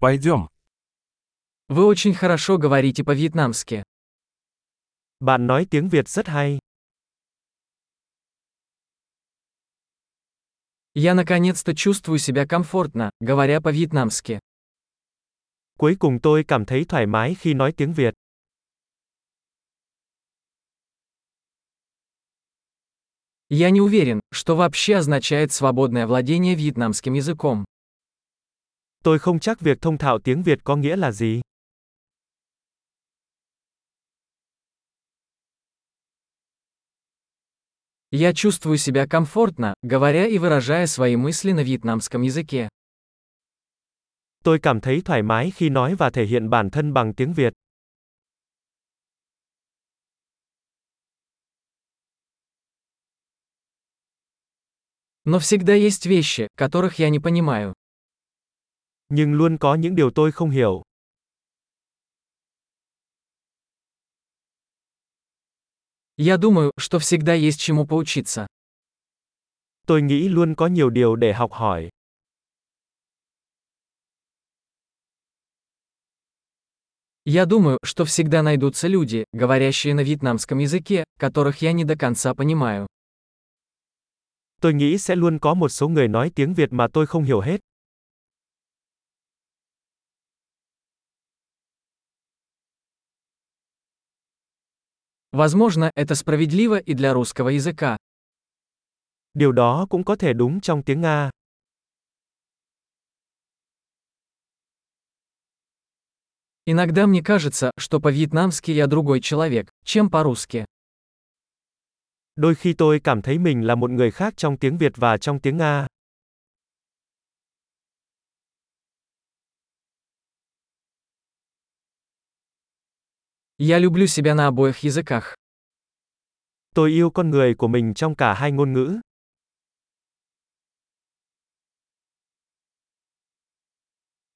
Пойдем. Вы очень хорошо говорите по-вьетнамски. Bạn nói tiếng Việt rất hay. Я наконец-то чувствую себя комфортно, говоря по-вьетнамски. Cuối cùng tôi cảm thấy thoải mái khi nói tiếng Việt. Я не уверен, что вообще означает свободное владение вьетнамским языком. Tôi không chắc việc thông thạo tiếng Việt có nghĩa là gì. Я чувствую себя комфортно, говоря и выражая свои мысли на вьетнамском языке. Tôi cảm thấy thoải mái khi nói và thể hiện bản thân bằng tiếng Việt. Но всегда есть вещи, которых я не понимаю. Nhưng luôn có những điều tôi không hiểu. Я думаю, что всегда есть чему поучиться. Tôi nghĩ luôn có nhiều điều để học hỏi. Я думаю, что всегда найдутся люди, говорящие на вьетнамском языке, которых я не до конца понимаю. Tôi nghĩ sẽ luôn có một số người nói tiếng Việt mà tôi không hiểu hết. Возможно, это справедливо и для русского языка. Điều đó cũng có thể đúng trong tiếng Nga. Иногда мне кажется, что по-вьетнамски я другой человек, чем по-русски. Đôi khi tôi cảm thấy mình là một người khác trong tiếng Việt và trong tiếng Nga. Я люблю себя на обоих языках. Tôi yêu con người của mình trong cả hai ngôn ngữ.